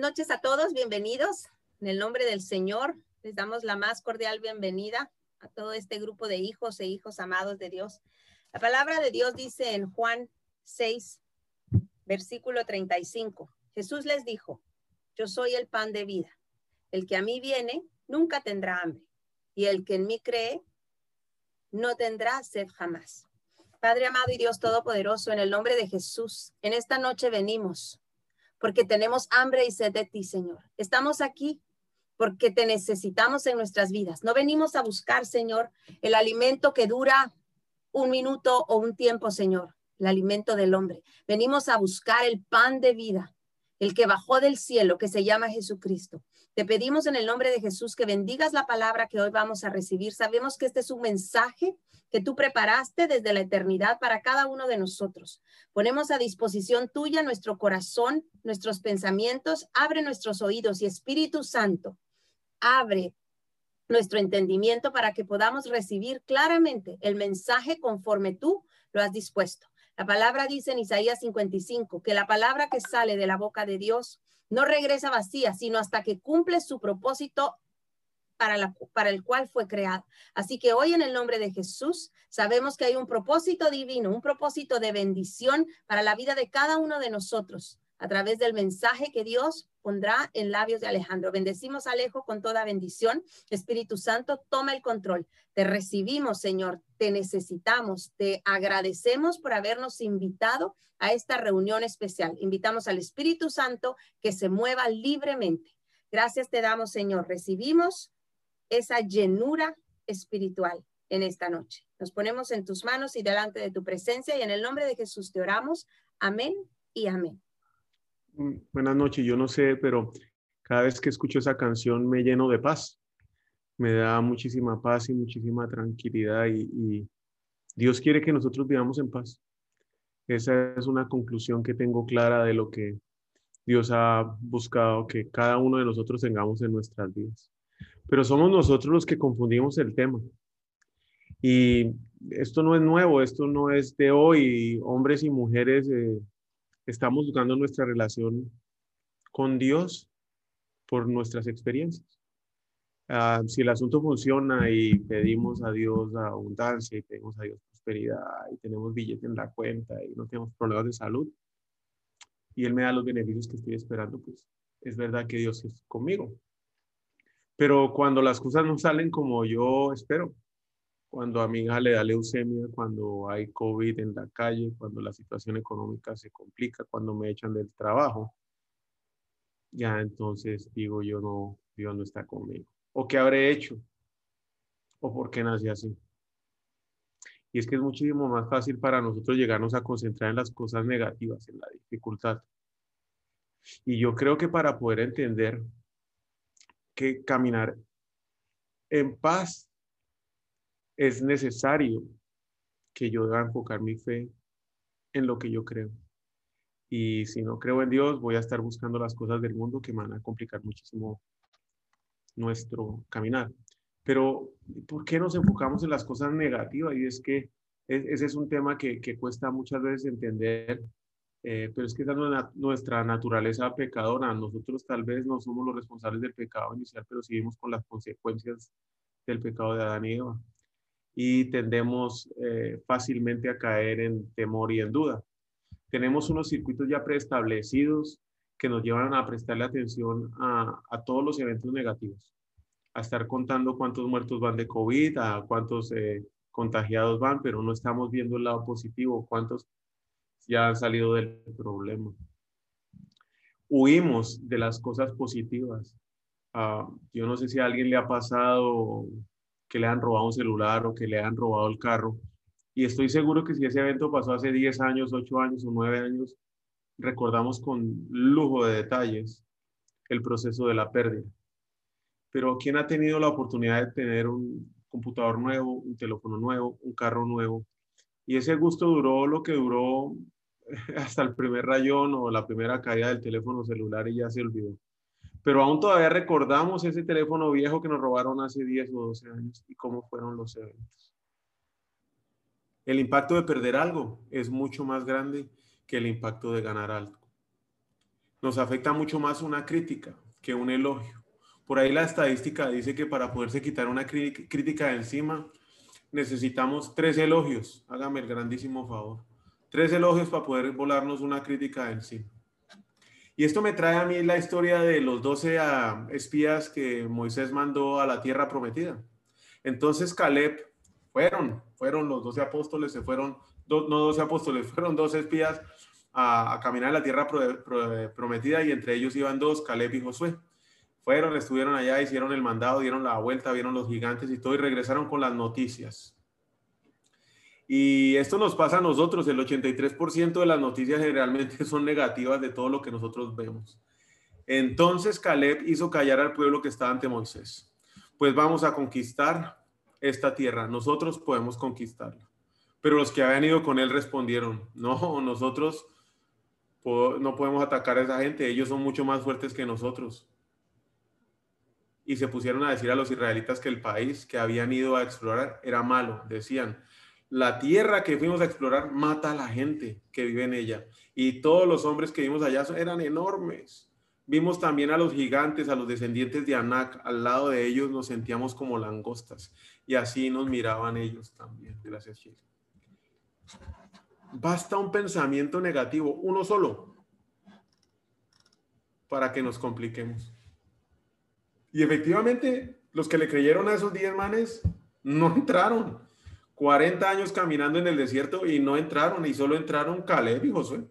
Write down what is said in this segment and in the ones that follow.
Buenas noches a todos, bienvenidos. En el nombre del Señor, les damos la más cordial bienvenida a todo este grupo de hijos e hijos amados de Dios. La palabra de Dios dice en Juan 6, versículo 35. Jesús les dijo, yo soy el pan de vida. El que a mí viene nunca tendrá hambre y el que en mí cree no tendrá sed jamás. Padre amado y Dios Todopoderoso, en el nombre de Jesús, en esta noche venimos porque tenemos hambre y sed de ti, Señor. Estamos aquí porque te necesitamos en nuestras vidas. No venimos a buscar, Señor, el alimento que dura un minuto o un tiempo, Señor, el alimento del hombre. Venimos a buscar el pan de vida, el que bajó del cielo, que se llama Jesucristo. Te pedimos en el nombre de Jesús que bendigas la palabra que hoy vamos a recibir. Sabemos que este es un mensaje que tú preparaste desde la eternidad para cada uno de nosotros. Ponemos a disposición tuya nuestro corazón, nuestros pensamientos, abre nuestros oídos y Espíritu Santo, abre nuestro entendimiento para que podamos recibir claramente el mensaje conforme tú lo has dispuesto. La palabra dice en Isaías 55 que la palabra que sale de la boca de Dios no regresa vacía, sino hasta que cumple su propósito para, para el cual fue creado. Así que hoy en el nombre de Jesús sabemos que hay un propósito divino, un propósito de bendición para la vida de cada uno de nosotros a través del mensaje que Dios pondrá en labios de Alejandro. Bendecimos a Alejo con toda bendición. Espíritu Santo, toma el control. Te recibimos, Señor. Te necesitamos. Te agradecemos por habernos invitado a esta reunión especial. Invitamos al Espíritu Santo que se mueva libremente. Gracias te damos, Señor. Recibimos esa llenura espiritual en esta noche. Nos ponemos en tus manos y delante de tu presencia y en el nombre de Jesús te oramos. Amén y amén. Mm, buenas noches, yo no sé, pero cada vez que escucho esa canción me lleno de paz. Me da muchísima paz y muchísima tranquilidad y, Dios quiere que nosotros vivamos en paz. Esa es una conclusión que tengo clara de lo que Dios ha buscado que cada uno de nosotros tengamos en nuestras vidas pero somos nosotros los que confundimos el tema. Y esto no es nuevo, esto no es de hoy. Hombres y mujeres eh, estamos buscando nuestra relación con Dios por nuestras experiencias. Ah, si el asunto funciona y pedimos a Dios abundancia y pedimos a Dios prosperidad y tenemos billete en la cuenta y no tenemos problemas de salud y Él me da los beneficios que estoy esperando, pues es verdad que Dios es conmigo. Pero cuando las cosas no salen como yo espero, cuando a mi hija le da leucemia, cuando hay COVID en la calle, cuando la situación económica se complica, cuando me echan del trabajo, ya entonces digo yo no, Dios no está conmigo. ¿O qué habré hecho? ¿O por qué nací así? Y es que es muchísimo más fácil para nosotros llegarnos a concentrar en las cosas negativas, en la dificultad. Y yo creo que para poder entender que caminar en paz es necesario que yo deba enfocar mi fe en lo que yo creo. Y si no creo en Dios, voy a estar buscando las cosas del mundo que van a complicar muchísimo nuestro caminar. Pero, ¿por qué nos enfocamos en las cosas negativas? Y es que ese es un tema que, que cuesta muchas veces entender eh, pero es que es nuestra naturaleza pecadora. Nosotros tal vez no somos los responsables del pecado inicial, pero seguimos con las consecuencias del pecado de Adán y Eva. Y tendemos eh, fácilmente a caer en temor y en duda. Tenemos unos circuitos ya preestablecidos que nos llevan a prestarle atención a, a todos los eventos negativos, a estar contando cuántos muertos van de COVID, a cuántos eh, contagiados van, pero no estamos viendo el lado positivo, cuántos ya han salido del problema. Huimos de las cosas positivas. Ah, yo no sé si a alguien le ha pasado que le han robado un celular o que le han robado el carro. Y estoy seguro que si ese evento pasó hace 10 años, 8 años o 9 años, recordamos con lujo de detalles el proceso de la pérdida. Pero ¿quién ha tenido la oportunidad de tener un computador nuevo, un teléfono nuevo, un carro nuevo? Y ese gusto duró lo que duró hasta el primer rayón o la primera caída del teléfono celular y ya se olvidó. Pero aún todavía recordamos ese teléfono viejo que nos robaron hace 10 o 12 años y cómo fueron los eventos. El impacto de perder algo es mucho más grande que el impacto de ganar algo. nos afecta mucho más una crítica que un elogio. Por ahí la estadística dice que para poderse quitar una crítica de encima necesitamos tres elogios. Hágame el grandísimo favor. Tres elogios para poder volarnos una crítica de encima. Y esto me trae a mí la historia de los doce ah, espías que Moisés mandó a la tierra prometida. Entonces Caleb, fueron, fueron los doce apóstoles, se fueron, no doce apóstoles, fueron doce espías a, caminar en la tierra prometida y entre ellos iban dos, Caleb y Josué. Fueron, estuvieron allá, hicieron el mandado, dieron la vuelta, vieron los gigantes y todo y regresaron con las noticias. Y esto nos pasa a nosotros, el 83% de las noticias generalmente son negativas de todo lo que nosotros vemos. Entonces Caleb hizo callar al pueblo que estaba ante Moisés. Pues vamos a conquistar esta tierra, nosotros podemos conquistarla. Pero los que habían ido con él respondieron, no, nosotros no podemos atacar a esa gente, ellos son mucho más fuertes que nosotros. Y se pusieron a decir a los israelitas que el país que habían ido a explorar era malo. Decían, la tierra que fuimos a explorar mata a la gente que vive en ella. Y todos los hombres que vimos allá eran enormes. Vimos también a los gigantes, a los descendientes de Anak. Al lado de ellos nos sentíamos como langostas. Y así nos miraban ellos también. Gracias, Chile. Basta un pensamiento negativo, uno solo, para que nos compliquemos. Y efectivamente, los que le creyeron a esos 10 manes no entraron. 40 años caminando en el desierto y no entraron, y solo entraron Caleb y Josué,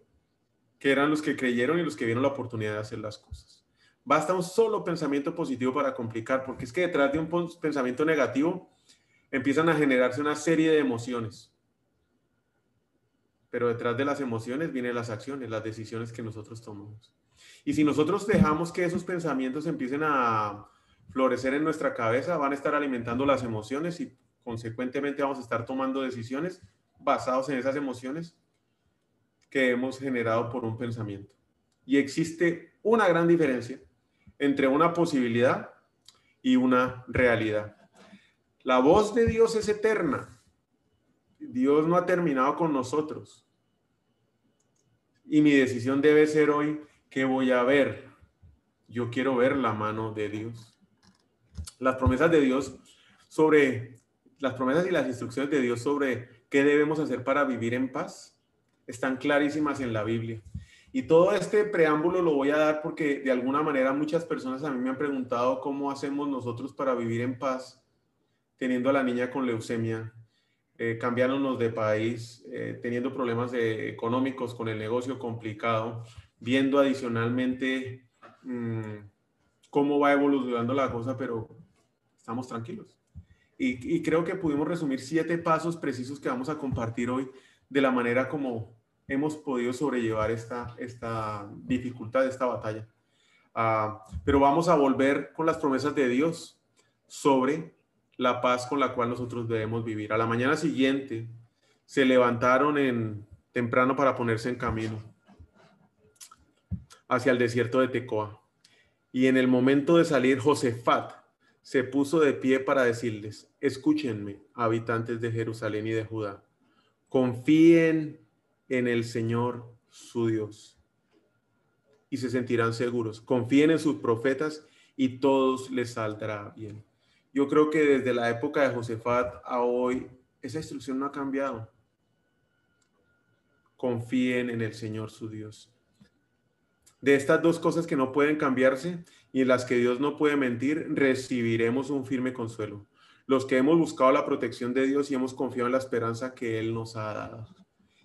que eran los que creyeron y los que vieron la oportunidad de hacer las cosas. Basta un solo pensamiento positivo para complicar, porque es que detrás de un pensamiento negativo empiezan a generarse una serie de emociones pero detrás de las emociones vienen las acciones, las decisiones que nosotros tomamos. Y si nosotros dejamos que esos pensamientos empiecen a florecer en nuestra cabeza, van a estar alimentando las emociones y consecuentemente vamos a estar tomando decisiones basadas en esas emociones que hemos generado por un pensamiento. Y existe una gran diferencia entre una posibilidad y una realidad. La voz de Dios es eterna Dios no ha terminado con nosotros. Y mi decisión debe ser hoy, ¿qué voy a ver? Yo quiero ver la mano de Dios. Las promesas de Dios sobre, las promesas y las instrucciones de Dios sobre qué debemos hacer para vivir en paz están clarísimas en la Biblia. Y todo este preámbulo lo voy a dar porque de alguna manera muchas personas a mí me han preguntado cómo hacemos nosotros para vivir en paz teniendo a la niña con leucemia eh, cambiándonos de país, eh, teniendo problemas económicos con el negocio complicado, viendo adicionalmente mm, cómo va evolucionando la cosa, pero estamos tranquilos. Y, creo que pudimos resumir siete pasos precisos que vamos a compartir hoy de la manera como hemos podido sobrellevar esta, esta dificultad, esta batalla. Ah, pero vamos a volver con las promesas de Dios sobre la paz con la cual nosotros debemos vivir. A la mañana siguiente se levantaron en temprano para ponerse en camino hacia el desierto de Tecoa. Y en el momento de salir, Josefat se puso de pie para decirles, escúchenme, habitantes de Jerusalén y de Judá, confíen en el Señor su Dios y se sentirán seguros. Confíen en sus profetas y todos les saldrá bien. Yo creo que desde la época de Josefat a hoy, esa instrucción no ha cambiado. Confíen en el Señor su Dios. De estas dos cosas que no pueden cambiarse y en las que Dios no puede mentir, recibiremos un firme consuelo. Los que hemos buscado la protección de Dios y hemos confiado en la esperanza que Él nos ha dado.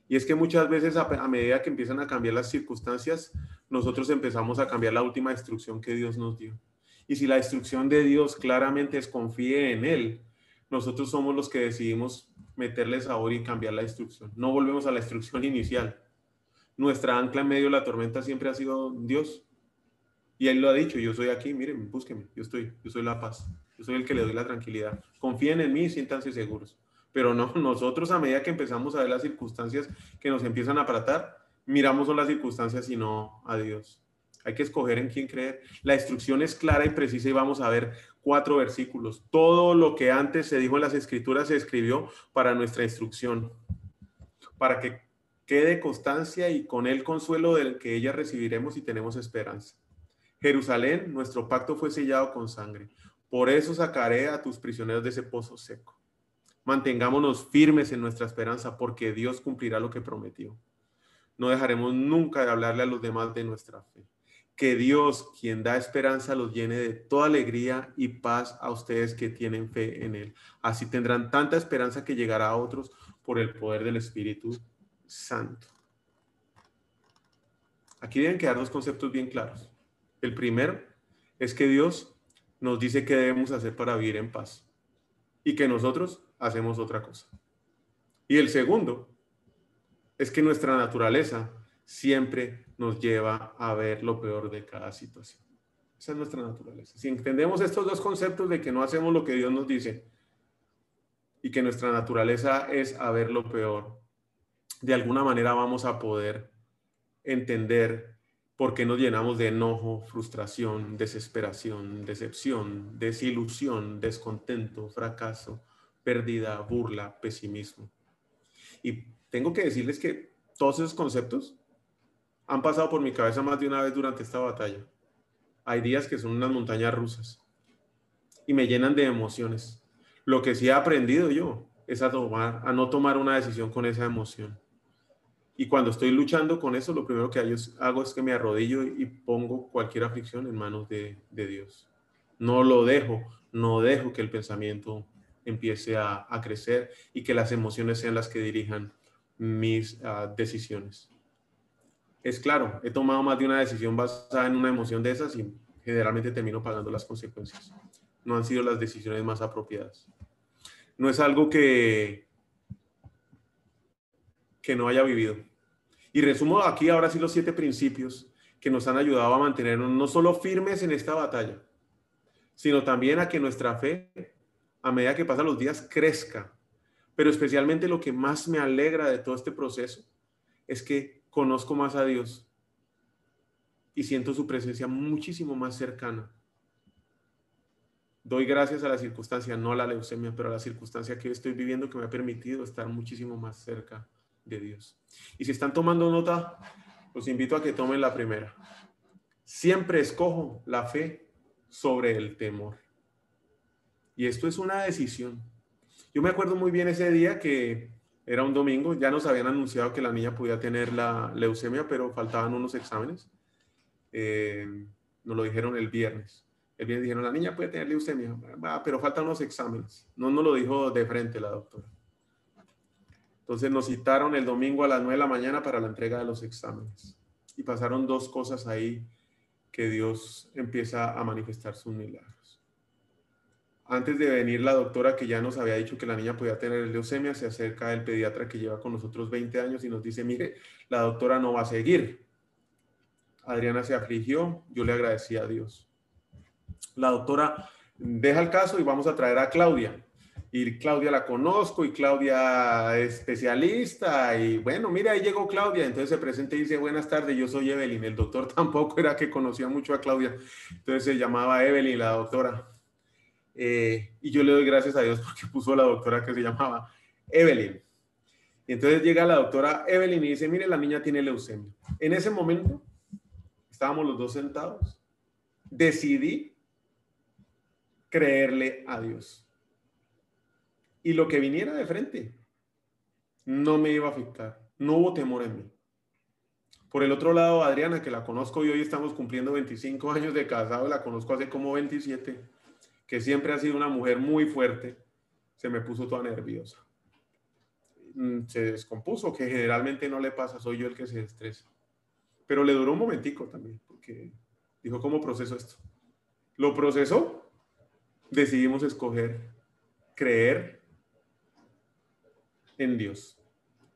Y es que muchas veces a, medida que empiezan a cambiar las circunstancias, nosotros empezamos a cambiar la última instrucción que Dios nos dio. Y si la instrucción de Dios claramente es confíe en Él, nosotros somos los que decidimos meterle sabor y cambiar la instrucción. No volvemos a la instrucción inicial. Nuestra ancla en medio de la tormenta siempre ha sido Dios. Y Él lo ha dicho, yo soy aquí, miren, búsquenme, yo estoy, yo soy la paz, yo soy el que le doy la tranquilidad. Confíen en mí y siéntanse seguros. Pero no, nosotros a medida que empezamos a ver las circunstancias que nos empiezan a tratar, miramos son las circunstancias y no a Dios. Hay que escoger en quién creer. La instrucción es clara y precisa y vamos a ver cuatro versículos. Todo lo que antes se dijo en las escrituras se escribió para nuestra instrucción, para que quede constancia y con el consuelo del que ella recibiremos y tenemos esperanza. Jerusalén, nuestro pacto fue sellado con sangre. Por eso sacaré a tus prisioneros de ese pozo seco. Mantengámonos firmes en nuestra esperanza porque Dios cumplirá lo que prometió. No dejaremos nunca de hablarle a los demás de nuestra fe. Que Dios, quien da esperanza, los llene de toda alegría y paz a ustedes que tienen fe en Él. Así tendrán tanta esperanza que llegará a otros por el poder del Espíritu Santo. Aquí deben quedar dos conceptos bien claros. El primero es que Dios nos dice qué debemos hacer para vivir en paz y que nosotros hacemos otra cosa. Y el segundo es que nuestra naturaleza siempre nos lleva a ver lo peor de cada situación. Esa es nuestra naturaleza. Si entendemos estos dos conceptos de que no hacemos lo que Dios nos dice y que nuestra naturaleza es a ver lo peor, de alguna manera vamos a poder entender por qué nos llenamos de enojo, frustración, desesperación, decepción, desilusión, descontento, fracaso, pérdida, burla, pesimismo. Y tengo que decirles que todos esos conceptos han pasado por mi cabeza más de una vez durante esta batalla. Hay días que son unas montañas rusas y me llenan de emociones. Lo que sí he aprendido yo es a, tomar, a no tomar una decisión con esa emoción. Y cuando estoy luchando con eso, lo primero que hago es que me arrodillo y pongo cualquier aflicción en manos de, Dios. No lo dejo, no dejo que el pensamiento empiece a, crecer y que las emociones sean las que dirijan mis ah, decisiones. Es claro, he tomado más de una decisión basada en una emoción de esas y generalmente termino pagando las consecuencias. No han sido las decisiones más apropiadas. No es algo que, que no haya vivido. Y resumo aquí ahora sí los siete principios que nos han ayudado a mantenernos no solo firmes en esta batalla, sino también a que nuestra fe, a medida que pasan los días, crezca. Pero especialmente lo que más me alegra de todo este proceso es que conozco más a Dios y siento su presencia muchísimo más cercana. Doy gracias a la circunstancia, no a la leucemia, pero a la circunstancia que estoy viviendo que me ha permitido estar muchísimo más cerca de Dios. Y si están tomando nota, los invito a que tomen la primera. Siempre escojo la fe sobre el temor. Y esto es una decisión. Yo me acuerdo muy bien ese día que era un domingo, ya nos habían anunciado que la niña podía tener la leucemia, pero faltaban unos exámenes. Eh, nos lo dijeron el viernes. El viernes dijeron, la niña puede tener leucemia, pero faltan unos exámenes. No nos lo dijo de frente la doctora. Entonces nos citaron el domingo a las 9 de la mañana para la entrega de los exámenes. Y pasaron dos cosas ahí que Dios empieza a manifestar sus milagros. Antes de venir la doctora que ya nos había dicho que la niña podía tener leucemia, se acerca el pediatra que lleva con nosotros 20 años y nos dice, mire, la doctora no va a seguir. Adriana se afligió, yo le agradecí a Dios. La doctora deja el caso y vamos a traer a Claudia y Claudia la conozco y Claudia es especialista y bueno, mira, ahí llegó Claudia, entonces se presenta y dice, buenas tardes, yo soy Evelyn, el doctor tampoco era que conocía mucho a Claudia, entonces se llamaba Evelyn, la doctora. Eh, y yo le doy gracias a Dios porque puso la doctora que se llamaba Evelyn. Y entonces llega la doctora Evelyn y dice, mire, la niña tiene leucemia. En ese momento estábamos los dos sentados, decidí creerle a Dios y lo que viniera de frente no me iba a afectar. No hubo temor en mí. Por el otro lado, Adriana, que la conozco y hoy estamos cumpliendo 25 años de casado, la conozco hace como 27, que siempre ha sido una mujer muy fuerte, se me puso toda nerviosa. Mm, se descompuso, que generalmente no le pasa, soy yo el que se estresa. Pero le duró un momentico también, porque dijo, ¿cómo proceso esto? Lo procesó, decidimos escoger creer en Dios.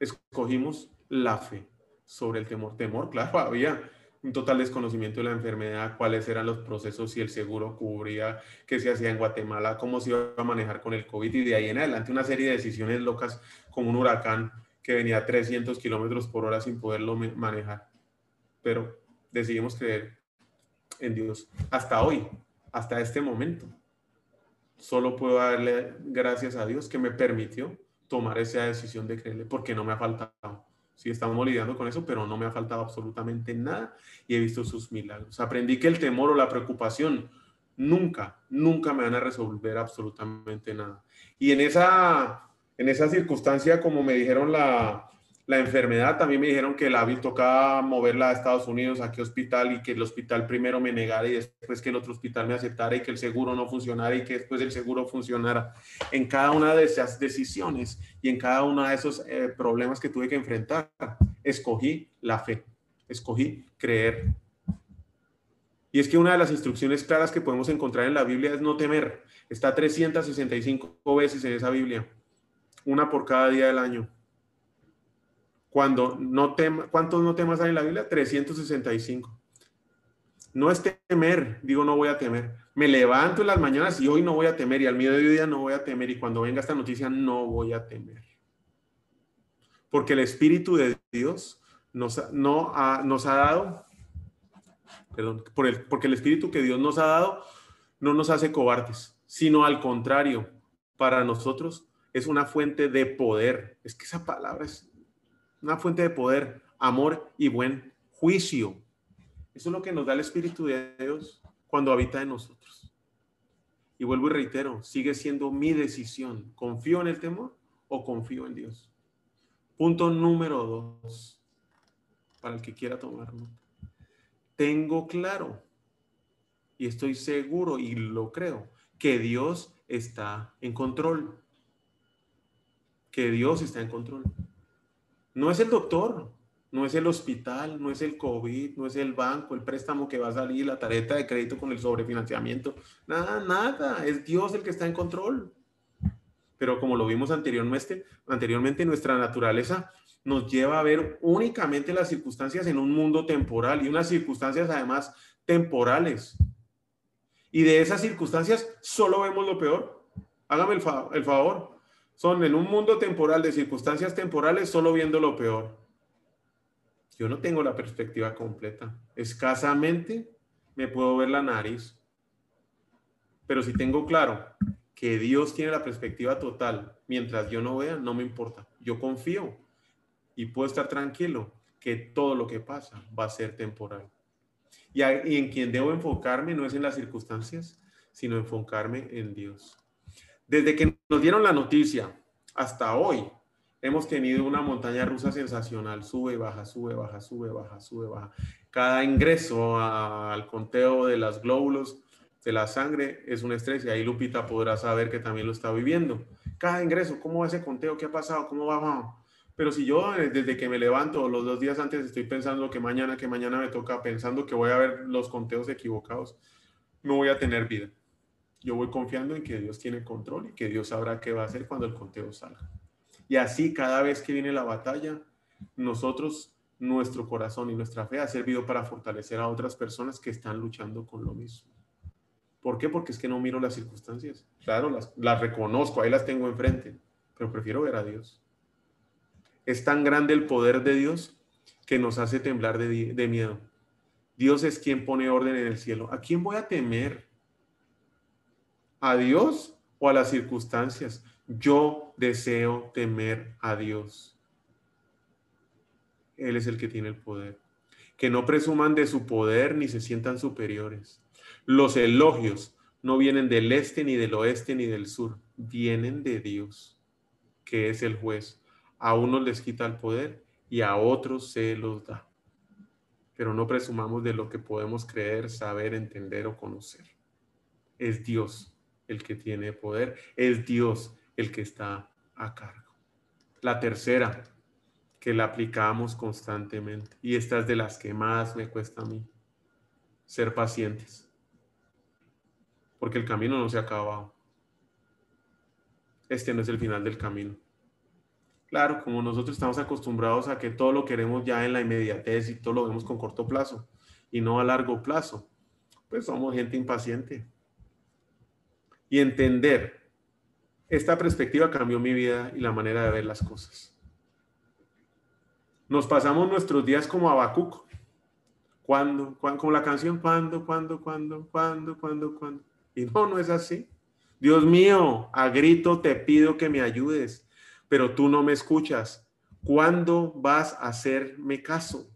Escogimos la fe sobre el temor. Temor, claro, había un total desconocimiento de la enfermedad, cuáles eran los procesos, si el seguro cubría, qué se hacía en Guatemala, cómo se iba a manejar con el COVID y de ahí en adelante una serie de decisiones locas como un huracán que venía a 300 kilómetros por hora sin poderlo manejar. Pero decidimos creer en Dios hasta hoy, hasta este momento. Solo puedo darle gracias a Dios que me permitió tomar esa decisión de creerle porque no me ha faltado. Sí, estamos lidiando con eso, pero no me ha faltado absolutamente nada y he visto sus milagros. Aprendí que el temor o la preocupación nunca, nunca me van a resolver absolutamente nada. Y en esa, en esa circunstancia, como me dijeron la, la enfermedad, también me dijeron que la tocaba moverla a Estados Unidos, a qué hospital, y que el hospital primero me negara y después que el otro hospital me aceptara y que el seguro no funcionara y que después el seguro funcionara. En cada una de esas decisiones y en cada uno de esos eh, problemas que tuve que enfrentar, escogí la fe, escogí creer y es que una de las instrucciones claras que podemos encontrar en la Biblia es no temer. Está 365 veces en esa Biblia, una por cada día del año. Cuando no tema, ¿Cuántos no temas hay en la Biblia? 365. No es temer, digo no voy a temer. Me levanto en las mañanas y hoy no voy a temer y al mediodía no voy a temer y cuando venga esta noticia no voy a temer. Porque el Espíritu de Dios nos, no nos ha dado perdón, el, porque el Espíritu que Dios nos ha dado no nos hace cobardes, sino al contrario, para nosotros es una fuente de poder. Es que esa palabra es una fuente de poder, amor y buen juicio. Eso es lo que nos da el Espíritu de Dios cuando habita en nosotros. Y vuelvo y reitero, sigue siendo mi decisión. ¿Confío en el temor o confío en Dios? Punto número dos, para el que quiera tomarlo tengo claro y estoy seguro y lo creo que Dios está en control. Que Dios está en control. No es el doctor, no es el hospital, no es el COVID, no es el banco, el préstamo que va a salir, la tarjeta de crédito con el sobrefinanciamiento. Nada, nada. Es Dios el que está en control. Pero como lo vimos anteriormente, anteriormente nuestra naturaleza nos lleva a ver únicamente las circunstancias en un mundo temporal y unas circunstancias además temporales. Y de esas circunstancias solo vemos lo peor. Hágame el, el favor. Son en un mundo temporal de circunstancias temporales solo viendo lo peor. Yo no tengo la perspectiva completa. Escasamente me puedo ver la nariz. Pero si tengo claro que Dios tiene la perspectiva total, mientras yo no vea, no me importa. Yo confío y puedo estar tranquilo que todo lo que pasa va a ser temporal. Y, en quien debo enfocarme no es en las circunstancias, sino enfocarme en Dios. Desde que nos dieron la noticia hasta hoy, hemos tenido una montaña rusa sensacional. Sube, baja, sube, baja, sube, baja, sube, baja. Cada ingreso al conteo de las glóbulos de la sangre es un estrés y ahí Lupita podrá saber que también lo está viviendo. Cada ingreso, ¿cómo va ese conteo? ¿Qué ha pasado? ¿Cómo va? Pero si yo eh, desde que me levanto los dos días antes estoy pensando que mañana, que mañana me toca, pensando que voy a ver los conteos equivocados, no voy a tener vida. Yo voy confiando en que Dios tiene control y que Dios sabrá qué va a hacer cuando el conteo salga. Y así cada vez que viene la batalla, nosotros, nuestro corazón y nuestra fe ha servido para fortalecer a otras personas que están luchando con lo mismo. ¿Por qué? Porque es que no miro las circunstancias. Claro, las, reconozco, ahí las tengo enfrente, pero prefiero ver a Dios. Es tan grande el poder de Dios que nos hace temblar de, miedo. Dios es quien pone orden en el cielo. ¿A quién voy a temer? ¿A Dios o a las circunstancias? Yo deseo temer a Dios. Él es el que tiene el poder. Que no presuman de su poder ni se sientan superiores. Los elogios no vienen del este ni del oeste ni del sur, vienen de Dios, que es el juez a unos les quita el poder y a otros se los da. Pero no presumamos de lo que podemos creer, saber, entender o conocer. Es Dios el que tiene poder, es Dios el que está a cargo. La tercera, que la aplicamos constantemente, y esta es de las que más me cuesta a mí, ser pacientes, porque el camino no se ha acabado. Este no es el final del camino. Claro, como nosotros estamos acostumbrados a que todo lo queremos ya en la inmediatez y todo lo vemos con corto plazo y no a largo plazo, pues somos gente impaciente. Y entender esta perspectiva cambió mi vida y la manera de ver las cosas. Nos pasamos nuestros días como Abacuc. ¿Cuándo? ¿Cuándo? Como la canción, ¿cuándo? ¿Cuándo? ¿Cuándo? ¿Cuándo? ¿Cuándo? ¿Cuándo? Y no, no es así. Dios mío, a grito te pido que me ayudes pero tú no me escuchas. ¿Cuándo vas a hacerme caso?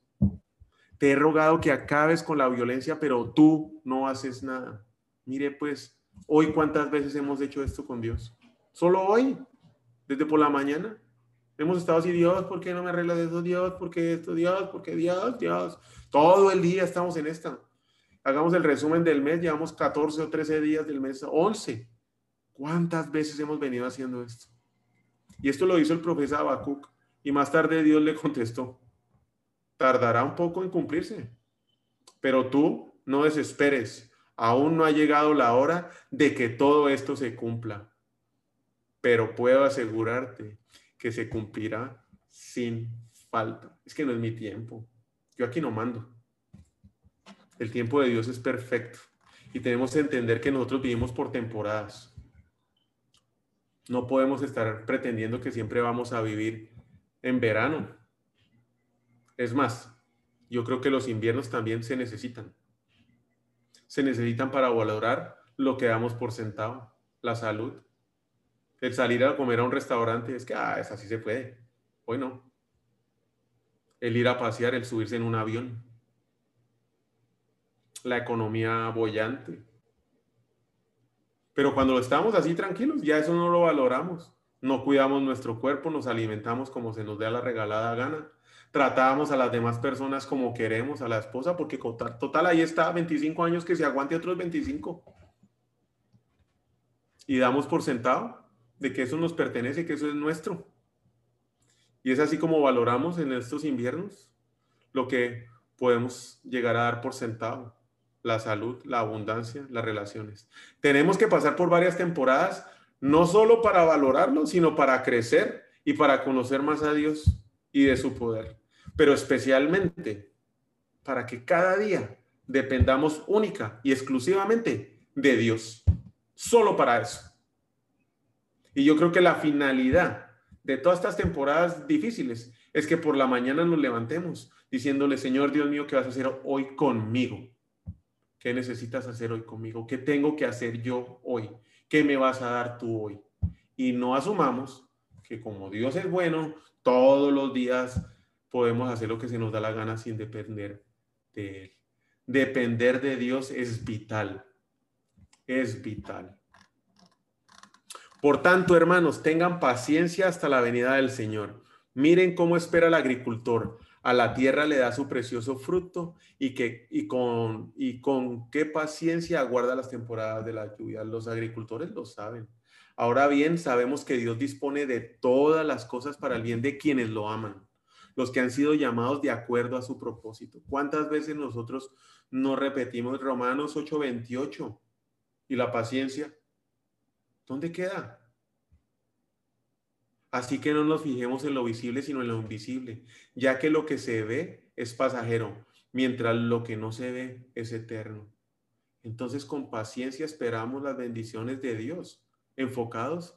Te he rogado que acabes con la violencia, pero tú no haces nada. Mire, pues, hoy cuántas veces hemos hecho esto con Dios. Solo hoy, desde por la mañana. Hemos estado así, Dios, ¿por qué no me arreglas eso? Dios, ¿por qué esto? Dios, ¿por qué Dios? Dios. Todo el día estamos en esta. Hagamos el resumen del mes, llevamos 14 o 13 días del mes, 11. ¿Cuántas veces hemos venido haciendo esto? Y esto lo hizo el profeta Habacuc. Y más tarde Dios le contestó, tardará un poco en cumplirse, pero tú no desesperes, aún no ha llegado la hora de que todo esto se cumpla. Pero puedo asegurarte que se cumplirá sin falta. Es que no es mi tiempo. Yo aquí no mando. El tiempo de Dios es perfecto y tenemos que entender que nosotros vivimos por temporadas. No podemos estar pretendiendo que siempre vamos a vivir en verano. Es más, yo creo que los inviernos también se necesitan. Se necesitan para valorar lo que damos por sentado, la salud. El salir a comer a un restaurante es que, ah, es así se puede. Hoy no. El ir a pasear, el subirse en un avión. La economía bollante. Pero cuando estamos así tranquilos, ya eso no lo valoramos. No cuidamos nuestro cuerpo, nos alimentamos como se nos dé la regalada gana. Tratamos a las demás personas como queremos, a la esposa, porque total, total ahí está, 25 años que se aguante otros 25. Y damos por sentado de que eso nos pertenece, que eso es nuestro. Y es así como valoramos en estos inviernos lo que podemos llegar a dar por sentado la salud, la abundancia, las relaciones. Tenemos que pasar por varias temporadas, no solo para valorarlo, sino para crecer y para conocer más a Dios y de su poder, pero especialmente para que cada día dependamos única y exclusivamente de Dios, solo para eso. Y yo creo que la finalidad de todas estas temporadas difíciles es que por la mañana nos levantemos diciéndole, Señor Dios mío, ¿qué vas a hacer hoy conmigo? ¿Qué necesitas hacer hoy conmigo? ¿Qué tengo que hacer yo hoy? ¿Qué me vas a dar tú hoy? Y no asumamos que como Dios es bueno, todos los días podemos hacer lo que se nos da la gana sin depender de Él. Depender de Dios es vital. Es vital. Por tanto, hermanos, tengan paciencia hasta la venida del Señor. Miren cómo espera el agricultor a la tierra le da su precioso fruto y, que, y, con, y con qué paciencia aguarda las temporadas de la lluvia. Los agricultores lo saben. Ahora bien, sabemos que Dios dispone de todas las cosas para el bien de quienes lo aman, los que han sido llamados de acuerdo a su propósito. ¿Cuántas veces nosotros no repetimos Romanos 8:28 y la paciencia? ¿Dónde queda? Así que no nos fijemos en lo visible, sino en lo invisible, ya que lo que se ve es pasajero, mientras lo que no se ve es eterno. Entonces, con paciencia esperamos las bendiciones de Dios, enfocados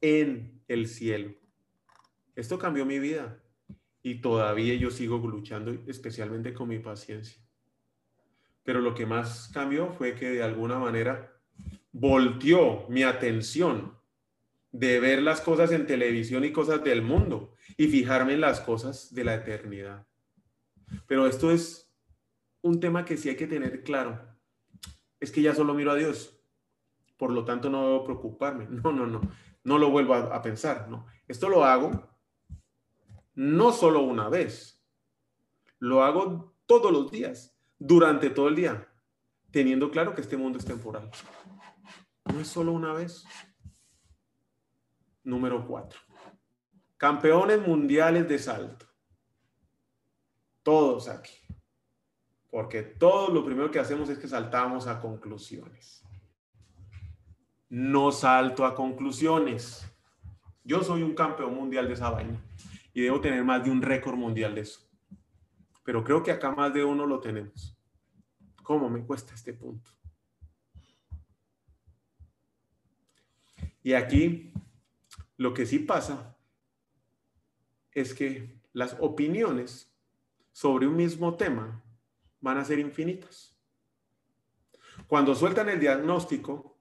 en el cielo. Esto cambió mi vida y todavía yo sigo luchando, especialmente con mi paciencia. Pero lo que más cambió fue que de alguna manera volteó mi atención de ver las cosas en televisión y cosas del mundo y fijarme en las cosas de la eternidad. Pero esto es un tema que sí hay que tener claro. Es que ya solo miro a Dios. Por lo tanto, no debo preocuparme. No, no, no. No lo vuelvo a, a pensar. No. Esto lo hago no solo una vez. Lo hago todos los días, durante todo el día, teniendo claro que este mundo es temporal. No es solo una vez número 4. Campeones mundiales de salto. Todos aquí. Porque todo lo primero que hacemos es que saltamos a conclusiones. No salto a conclusiones. Yo soy un campeón mundial de esa vaina y debo tener más de un récord mundial de eso. Pero creo que acá más de uno lo tenemos. ¿Cómo me cuesta este punto? Y aquí lo que sí pasa es que las opiniones sobre un mismo tema van a ser infinitas. Cuando sueltan el diagnóstico,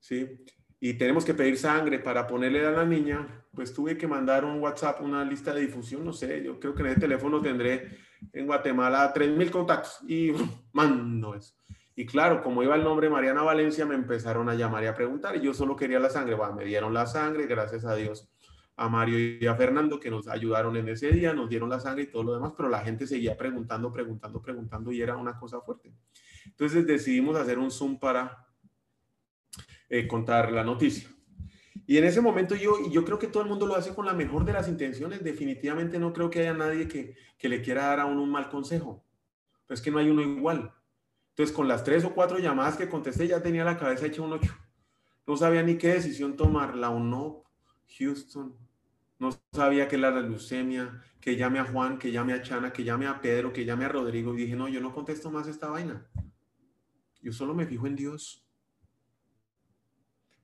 ¿sí? Y tenemos que pedir sangre para ponerle a la niña, pues tuve que mandar un WhatsApp, una lista de difusión, no sé, yo creo que en el teléfono tendré en Guatemala 3.000 contactos y mando eso. Y claro, como iba el nombre Mariana Valencia, me empezaron a llamar y a preguntar y yo solo quería la sangre. Bueno, me dieron la sangre, gracias a Dios, a Mario y a Fernando que nos ayudaron en ese día, nos dieron la sangre y todo lo demás, pero la gente seguía preguntando, preguntando, preguntando y era una cosa fuerte. Entonces decidimos hacer un Zoom para eh, contar la noticia. Y en ese momento yo, yo creo que todo el mundo lo hace con la mejor de las intenciones, definitivamente no creo que haya nadie que, que le quiera dar a uno un mal consejo, pero es que no hay uno igual. Entonces con las tres o cuatro llamadas que contesté ya tenía la cabeza hecha un ocho. No sabía ni qué decisión tomar, la UNOP, Houston, no sabía que la leucemia, que llame a Juan, que llame a Chana, que llame a Pedro, que llame a Rodrigo. Y dije, no, yo no contesto más esta vaina. Yo solo me fijo en Dios.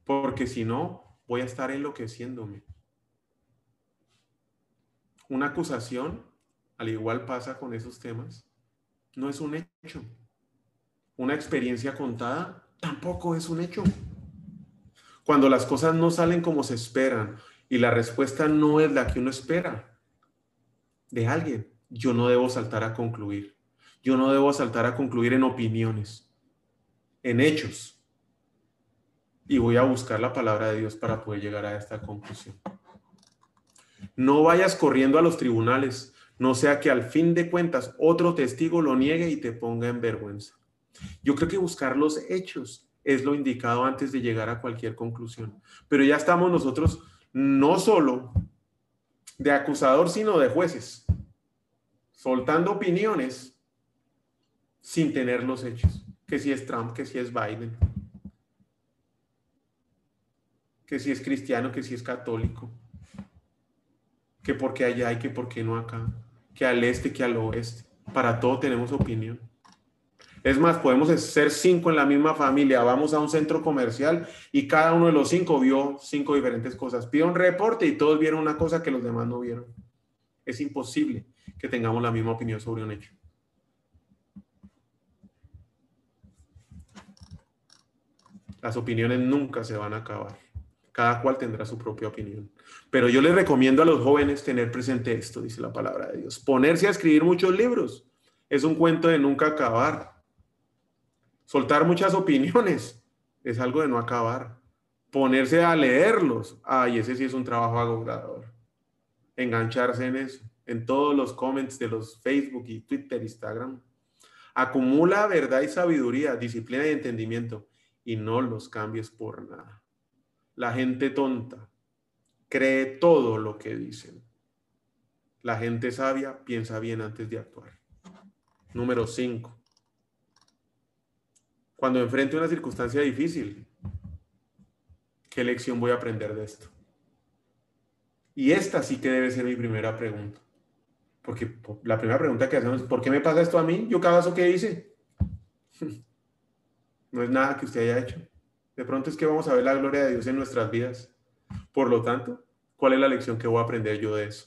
Porque si no, voy a estar enloqueciéndome. Una acusación, al igual pasa con esos temas, no es un hecho. Una experiencia contada tampoco es un hecho. Cuando las cosas no salen como se esperan y la respuesta no es la que uno espera de alguien, yo no debo saltar a concluir. Yo no debo saltar a concluir en opiniones, en hechos y voy a buscar la palabra de Dios para poder llegar a esta conclusión. No vayas corriendo a los tribunales, no sea que al fin de cuentas otro testigo lo niegue y te ponga en vergüenza. Yo creo que buscar los hechos es lo indicado antes de llegar a cualquier conclusión. Pero ya estamos nosotros no solo de acusador, sino de jueces, soltando opiniones sin tener los hechos. Que si es Trump, que si es Biden, que si es cristiano, que si es católico, que por qué allá y que por qué no acá, que al este, que al oeste. Para todo tenemos opinión. Es más, podemos ser cinco en la misma familia, vamos a un centro comercial y cada uno de los cinco vio cinco diferentes cosas. Pide un reporte y todos vieron una cosa que los demás no vieron. Es imposible que tengamos la misma opinión sobre un hecho. Las opiniones nunca se van a acabar. Cada cual tendrá su propia opinión. Pero yo les recomiendo a los jóvenes tener presente esto, dice la palabra de Dios. Ponerse a escribir muchos libros. Es un cuento de nunca acabar. Soltar muchas opiniones es algo de no acabar. Ponerse a leerlos. Ay, ese sí es un trabajo agotador. Engancharse en eso. En todos los comments de los Facebook y Twitter, Instagram. Acumula verdad y sabiduría, disciplina y entendimiento. Y no los cambies por nada. La gente tonta cree todo lo que dicen. La gente sabia piensa bien antes de actuar. Número 5. Cuando enfrente una circunstancia difícil, ¿qué lección voy a aprender de esto? Y esta sí que debe ser mi primera pregunta. Porque la primera pregunta que hacemos es, ¿por qué me pasa esto a mí? ¿Yo cada eso que hice? no es nada que usted haya hecho. De pronto es que vamos a ver la gloria de Dios en nuestras vidas. Por lo tanto, ¿cuál es la lección que voy a aprender yo de eso?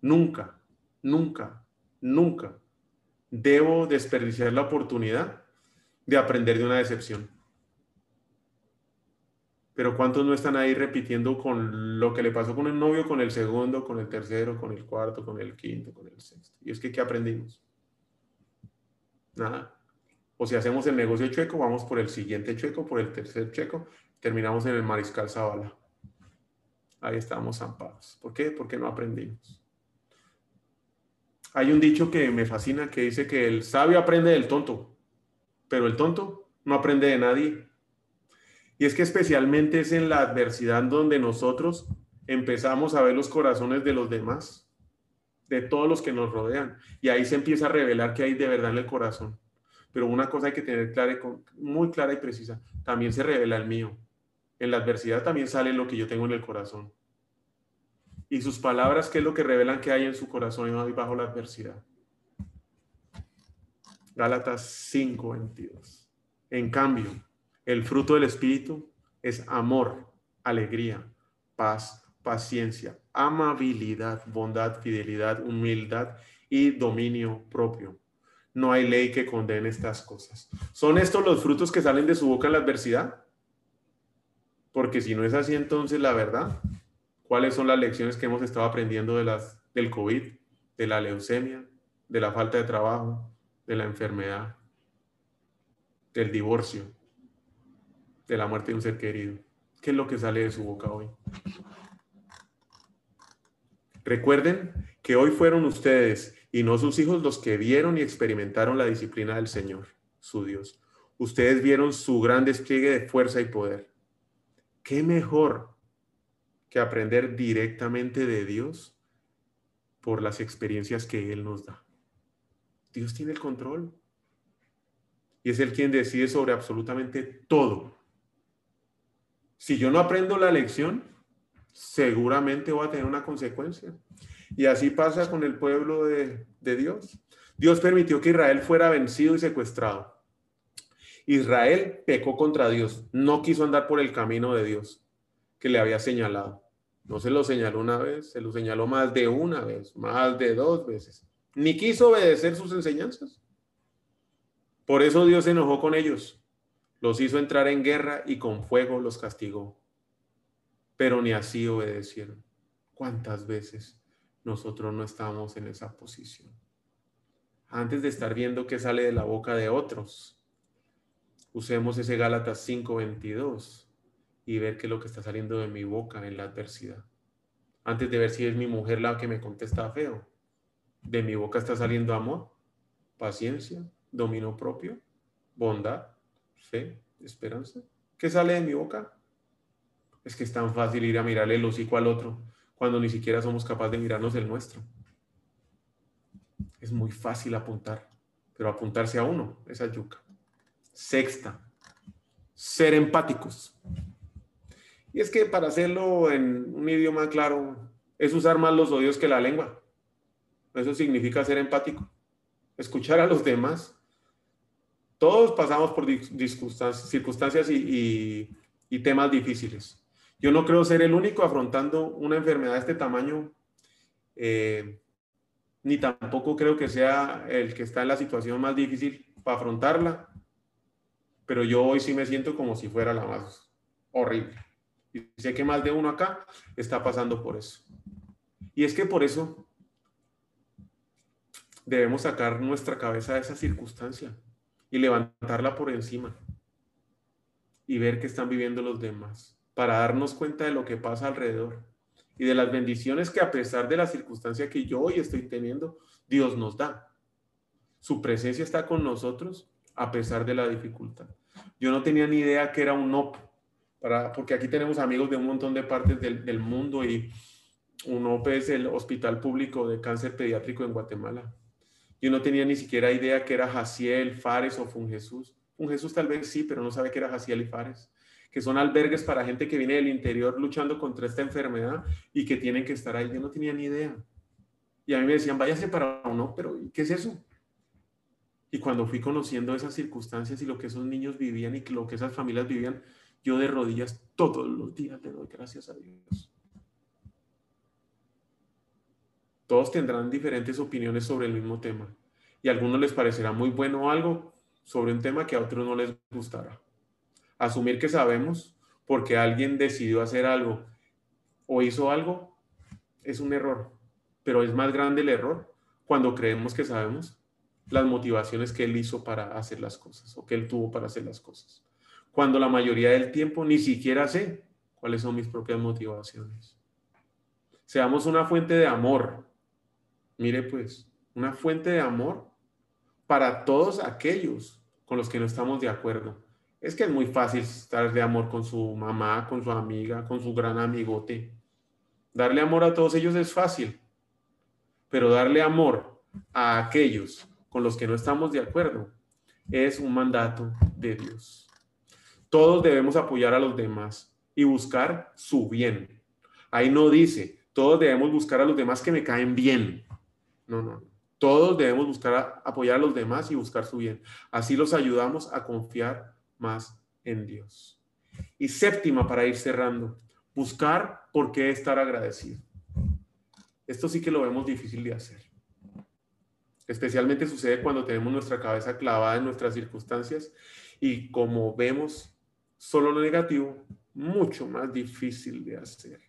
Nunca, nunca, nunca debo desperdiciar la oportunidad de aprender de una decepción. Pero ¿cuántos no están ahí repitiendo con lo que le pasó con el novio, con el segundo, con el tercero, con el cuarto, con el quinto, con el sexto? Y es que, ¿qué aprendimos? Nada. O si hacemos el negocio chueco, vamos por el siguiente chueco, por el tercer chueco, terminamos en el Mariscal Zavala. Ahí estamos zampados. ¿Por qué? Porque no aprendimos. Hay un dicho que me fascina que dice que el sabio aprende del tonto, pero el tonto no aprende de nadie. Y es que especialmente es en la adversidad donde nosotros empezamos a ver los corazones de los demás, de todos los que nos rodean. Y ahí se empieza a revelar que hay de verdad en el corazón. Pero una cosa hay que tener clara muy clara y precisa. También se revela el mío. En la adversidad también sale lo que yo tengo en el corazón. Y sus palabras, ¿qué es lo que revelan que hay en su corazón y bajo la adversidad? Gálatas 5:22. En cambio, el fruto del Espíritu es amor, alegría, paz, paciencia, amabilidad, bondad, fidelidad, humildad y dominio propio no hay ley que condene estas cosas. ¿Son estos los frutos que salen de su boca en la adversidad? Porque si no es así, entonces la verdad, ¿cuáles son las lecciones que hemos estado aprendiendo de las, del COVID, de la leucemia, de la falta de trabajo, de la enfermedad, del divorcio, de la muerte de un ser querido? ¿Qué es lo que sale de su boca hoy? Recuerden que hoy fueron ustedes y no sus hijos los que vieron y experimentaron la disciplina del Señor, su Dios. Ustedes vieron su gran despliegue de fuerza y poder. ¿Qué mejor que aprender directamente de Dios por las experiencias que Él nos da? Dios tiene el control. Y es Él quien decide sobre absolutamente todo. Si yo no aprendo la lección, seguramente va a tener una consecuencia. Y así pasa con el pueblo de, Dios. Dios permitió que Israel fuera vencido y secuestrado. Israel pecó contra Dios, no quiso andar por el camino de Dios que le había señalado. No se lo señaló una vez, se lo señaló más de una vez, más de dos veces. Ni quiso obedecer sus enseñanzas. Por eso Dios se enojó con ellos, los hizo entrar en guerra y con fuego los castigó pero ni así obedecieron. ¿Cuántas veces nosotros no estamos en esa posición? Antes de estar viendo qué sale de la boca de otros, usemos ese Gálatas 5:22 y ver qué es lo que está saliendo de mi boca en la adversidad. Antes de ver si es mi mujer la que me contesta feo, de mi boca está saliendo amor, paciencia, dominio propio, bondad, fe, esperanza. ¿Qué sale de mi boca? Es que es tan fácil ir a mirarle el hocico al otro cuando ni siquiera somos capaces de mirarnos el nuestro. Es muy fácil apuntar, pero apuntarse a uno, esa yuca. Sexta, ser empáticos. Y es que para hacerlo en un idioma claro, es usar más los oídos que la lengua. Eso significa ser empático. Escuchar a los demás. Todos pasamos por circunstancias y, y temas difíciles. Yo no creo ser el único afrontando una enfermedad de este tamaño, eh, ni tampoco creo que sea el que está en la situación más difícil para afrontarla, pero yo hoy sí me siento como si fuera la más horrible. Y sé que más de uno acá está pasando por eso. Y es que por eso debemos sacar nuestra cabeza de esa circunstancia y levantarla por encima y ver qué están viviendo los demás para darnos cuenta de lo que pasa alrededor y de las bendiciones que a pesar de la circunstancia que yo hoy estoy teniendo, Dios nos da. Su presencia está con nosotros a pesar de la dificultad. Yo no tenía ni idea que era un OP, para, porque aquí tenemos amigos de un montón de partes del, del mundo y un OP es el Hospital Público de Cáncer Pediátrico en Guatemala. Yo no tenía ni siquiera idea que era Jaciel, Fares o Fun Jesús. Fun Jesús tal vez sí, pero no sabe que era Jaciel y Fares que son albergues para gente que viene del interior luchando contra esta enfermedad y que tienen que estar ahí. Yo no tenía ni idea. Y a mí me decían, váyase para uno, pero ¿qué es eso? Y cuando fui conociendo esas circunstancias y lo que esos niños vivían y lo que esas familias vivían, yo de rodillas todos los días le doy gracias a Dios. Todos tendrán diferentes opiniones sobre el mismo tema y a algunos les parecerá muy bueno algo sobre un tema que a otros no les gustará asumir que sabemos porque alguien decidió hacer algo o hizo algo, es un error. Pero es más grande el error cuando creemos que sabemos las motivaciones que él hizo para hacer las cosas o que él tuvo para hacer las cosas. Cuando la mayoría del tiempo ni siquiera sé cuáles son mis propias motivaciones. Seamos una fuente de amor. Mire pues, una fuente de amor para todos aquellos con los que no estamos de acuerdo es que es muy fácil de amor con su mamá, con su amiga, con su gran amigote. Darle amor a todos ellos es fácil, pero darle amor a aquellos con los que no estamos de acuerdo es un mandato de Dios. Todos debemos apoyar a los demás y buscar su bien. Ahí no dice, todos debemos buscar a los demás que me caen bien. No, no, Todos debemos buscar apoyar a los demás y buscar su bien. Así los ayudamos a confiar más en Dios. Y séptima, para ir cerrando, buscar por qué estar agradecido. Esto sí que lo vemos difícil de hacer. Especialmente sucede cuando tenemos nuestra cabeza clavada en nuestras circunstancias y como vemos, solo lo negativo, mucho más difícil de hacer.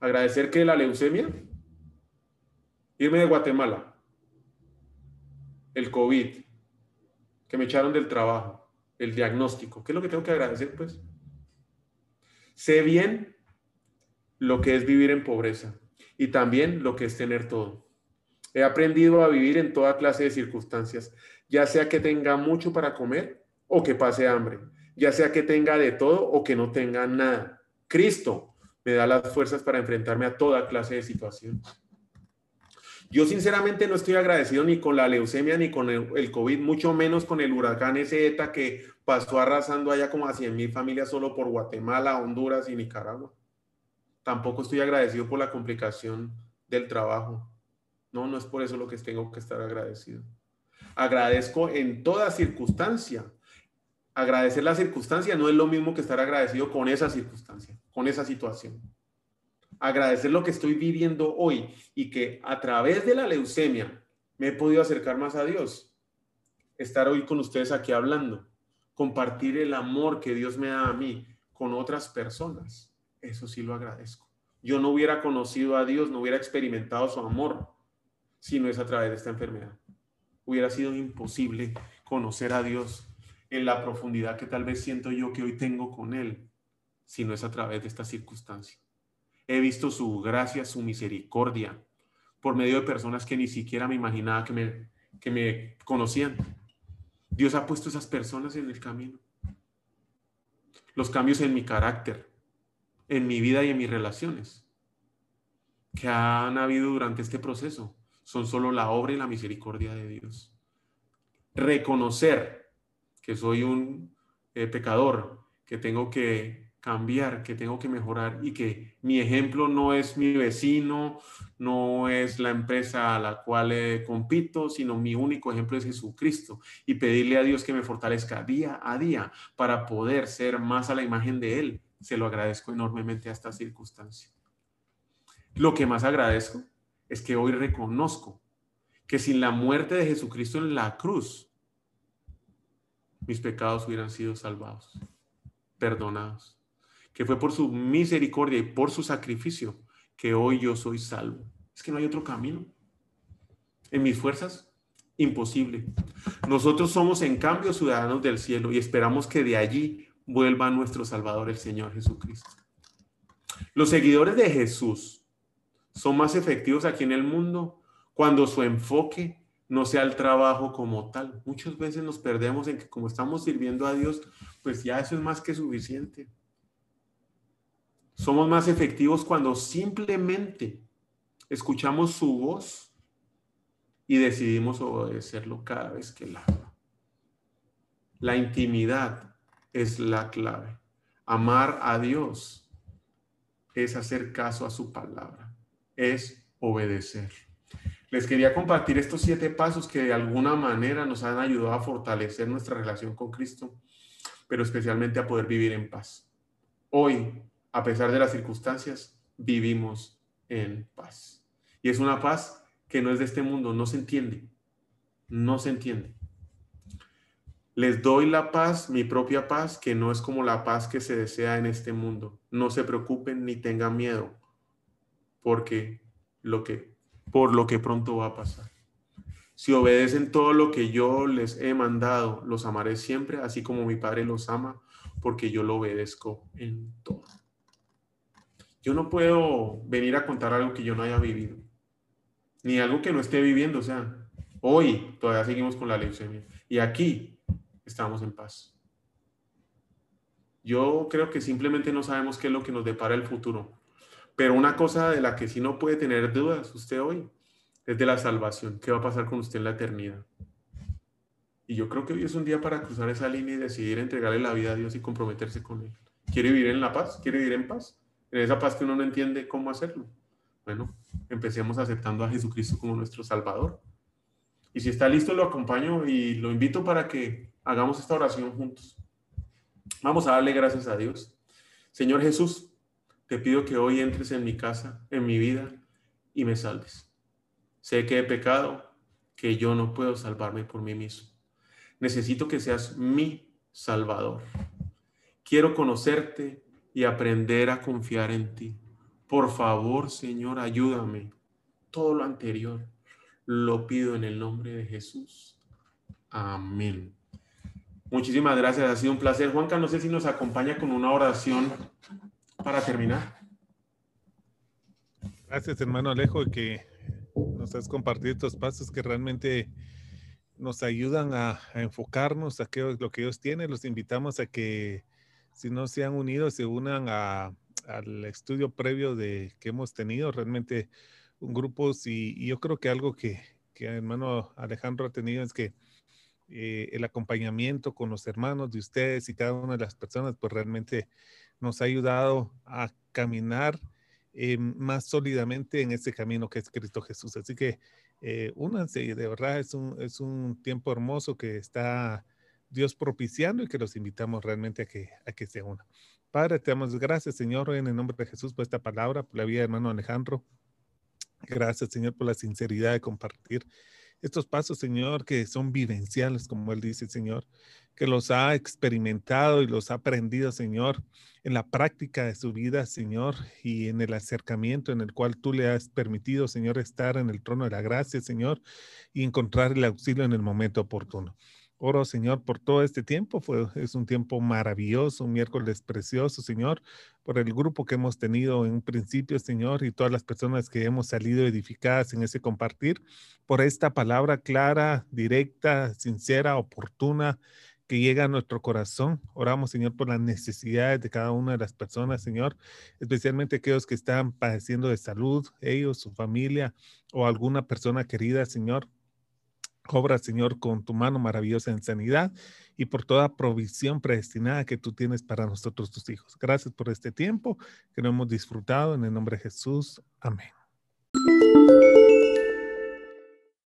Agradecer que la leucemia, irme de Guatemala, el COVID, que me echaron del trabajo, el diagnóstico, ¿qué es lo que tengo que agradecer? Pues sé bien lo que es vivir en pobreza y también lo que es tener todo. He aprendido a vivir en toda clase de circunstancias, ya sea que tenga mucho para comer o que pase hambre, ya sea que tenga de todo o que no tenga nada. Cristo me da las fuerzas para enfrentarme a toda clase de situaciones. Yo sinceramente no estoy agradecido ni con la leucemia ni con el, COVID, mucho menos con el huracán ese ETA que pasó arrasando allá como a 100 mil familias solo por Guatemala, Honduras y Nicaragua. Tampoco estoy agradecido por la complicación del trabajo. No, no es por eso lo que tengo que estar agradecido. Agradezco en toda circunstancia. Agradecer la circunstancia no es lo mismo que estar agradecido con esa circunstancia, con esa situación. Agradecer lo que estoy viviendo hoy y que a través de la leucemia me he podido acercar más a Dios. Estar hoy con ustedes aquí hablando, compartir el amor que Dios me da a mí con otras personas eso sí lo agradezco. Yo no hubiera conocido a Dios, no hubiera experimentado su amor si no es a través de esta enfermedad. Hubiera sido imposible conocer a Dios en la profundidad que tal vez siento yo que hoy tengo con Él, si no es a través de esta circunstancia. He visto su gracia, su misericordia, por medio de personas que ni siquiera me imaginaba que me, que me conocían. Dios ha puesto esas personas en el camino. Los cambios en mi carácter, en mi vida y en mis relaciones que han habido durante este proceso son solo la obra y la misericordia de Dios. Reconocer que soy un eh, pecador, que tengo que cambiar, que tengo que mejorar y que mi ejemplo no es mi vecino, no es la empresa a la cual eh, compito, sino mi único ejemplo es Jesucristo y pedirle a Dios que me fortalezca día a día para poder ser más a la imagen de Él se lo agradezco enormemente a esta circunstancia. Lo que más agradezco es que hoy reconozco que sin la muerte de Jesucristo en la cruz, mis pecados hubieran sido salvados, perdonados. Que fue por su misericordia y por su sacrificio que hoy yo soy salvo. Es que no hay otro camino. En mis fuerzas, imposible. Nosotros somos en cambio ciudadanos del cielo y esperamos que de allí vuelva nuestro Salvador el Señor Jesucristo. Los seguidores de Jesús son más efectivos aquí en el mundo cuando su enfoque no sea el trabajo como tal. Muchas veces nos perdemos en que como estamos sirviendo a Dios, pues ya eso es más que suficiente. Somos más efectivos cuando simplemente escuchamos su voz y decidimos obedecerlo cada vez que la La intimidad es la clave. Amar a Dios es hacer caso a su palabra, es obedecer. Les quería compartir estos siete pasos que de alguna manera nos han ayudado a fortalecer nuestra relación con Cristo, pero especialmente a poder vivir en paz. Hoy, a pesar de las circunstancias, vivimos en paz. Y es una paz que no es de este mundo, no se entiende, no se entiende. Les doy la paz, mi propia paz, que no es como la paz que se desea en este mundo. No se preocupen ni tengan miedo, porque lo que por lo que pronto va a pasar. Si obedecen todo lo que yo les he mandado, los amaré siempre, así como mi Padre los ama, porque yo lo obedezco en todo. Yo no puedo venir a contar algo que yo no haya vivido, ni algo que no esté viviendo. O sea, hoy todavía seguimos con la leucemia. Y aquí estamos en paz. Yo creo que simplemente no sabemos qué es lo que nos depara el futuro. Pero una cosa de la que sí no puede tener dudas usted hoy es de la salvación. ¿Qué va a pasar con usted en la eternidad? Y yo creo que hoy es un día para cruzar esa línea y decidir entregarle la vida a Dios y comprometerse con Él. ¿Quiere vivir en la paz? ¿Quiere vivir en paz? Esa paz que uno no entiende cómo hacerlo. Bueno, empecemos aceptando a Jesucristo como nuestro Salvador. Y si está listo, lo acompaño y lo invito para que Hagamos esta oración juntos. Vamos a darle gracias a Dios. Señor Jesús, te pido que hoy entres en mi casa, en mi vida y me salves. Sé que he pecado, que yo no puedo salvarme por mí mismo. Necesito que seas mi salvador. Quiero conocerte y aprender a confiar en ti. Por favor, Señor, ayúdame. Todo lo anterior lo pido en el nombre de Jesús. Amén. Muchísimas gracias, ha sido un placer. Juanca, no sé si nos acompaña con una oración para terminar. Gracias, hermano Alejo, que nos has compartido estos pasos que realmente nos ayudan a, enfocarnos a qué, lo que Dios tiene. Los invitamos a que, si no se han unido, se unan a, al estudio previo de que hemos tenido. Realmente un grupo, y, yo creo que algo que, que hermano Alejandro ha tenido es que eh, el acompañamiento con los hermanos de ustedes y cada una de las personas, pues realmente nos ha ayudado a caminar eh, más sólidamente en ese camino que es Cristo Jesús. Así que eh, únanse, de verdad es un, es un tiempo hermoso que está Dios propiciando y que los invitamos realmente a que, a que se unan. Padre, te damos gracias, Señor, en el nombre de Jesús por esta palabra, por la vida de hermano Alejandro. Gracias, Señor, por la sinceridad de compartir estos pasos, Señor, que son vivenciales, como Él dice, Señor, que los ha experimentado y los ha aprendido, Señor, en la práctica de su vida, Señor, y en el acercamiento en el cual tú le has permitido, Señor, estar en el trono de la gracia, Señor, y encontrar el auxilio en el momento oportuno. Oro, Señor, por todo este tiempo. Fue, es un tiempo maravilloso, un miércoles precioso, Señor, por el grupo que hemos tenido en un principio, Señor, y todas las personas que hemos salido edificadas en ese compartir, por esta palabra clara, directa, sincera, oportuna, que llega a nuestro corazón. Oramos, Señor, por las necesidades de cada una de las personas, Señor, especialmente aquellos que están padeciendo de salud, ellos, su familia o alguna persona querida, Señor. Obra, Señor, con tu mano maravillosa en sanidad y por toda provisión predestinada que tú tienes para nosotros, tus hijos. Gracias por este tiempo que no hemos disfrutado. En el nombre de Jesús. Amén.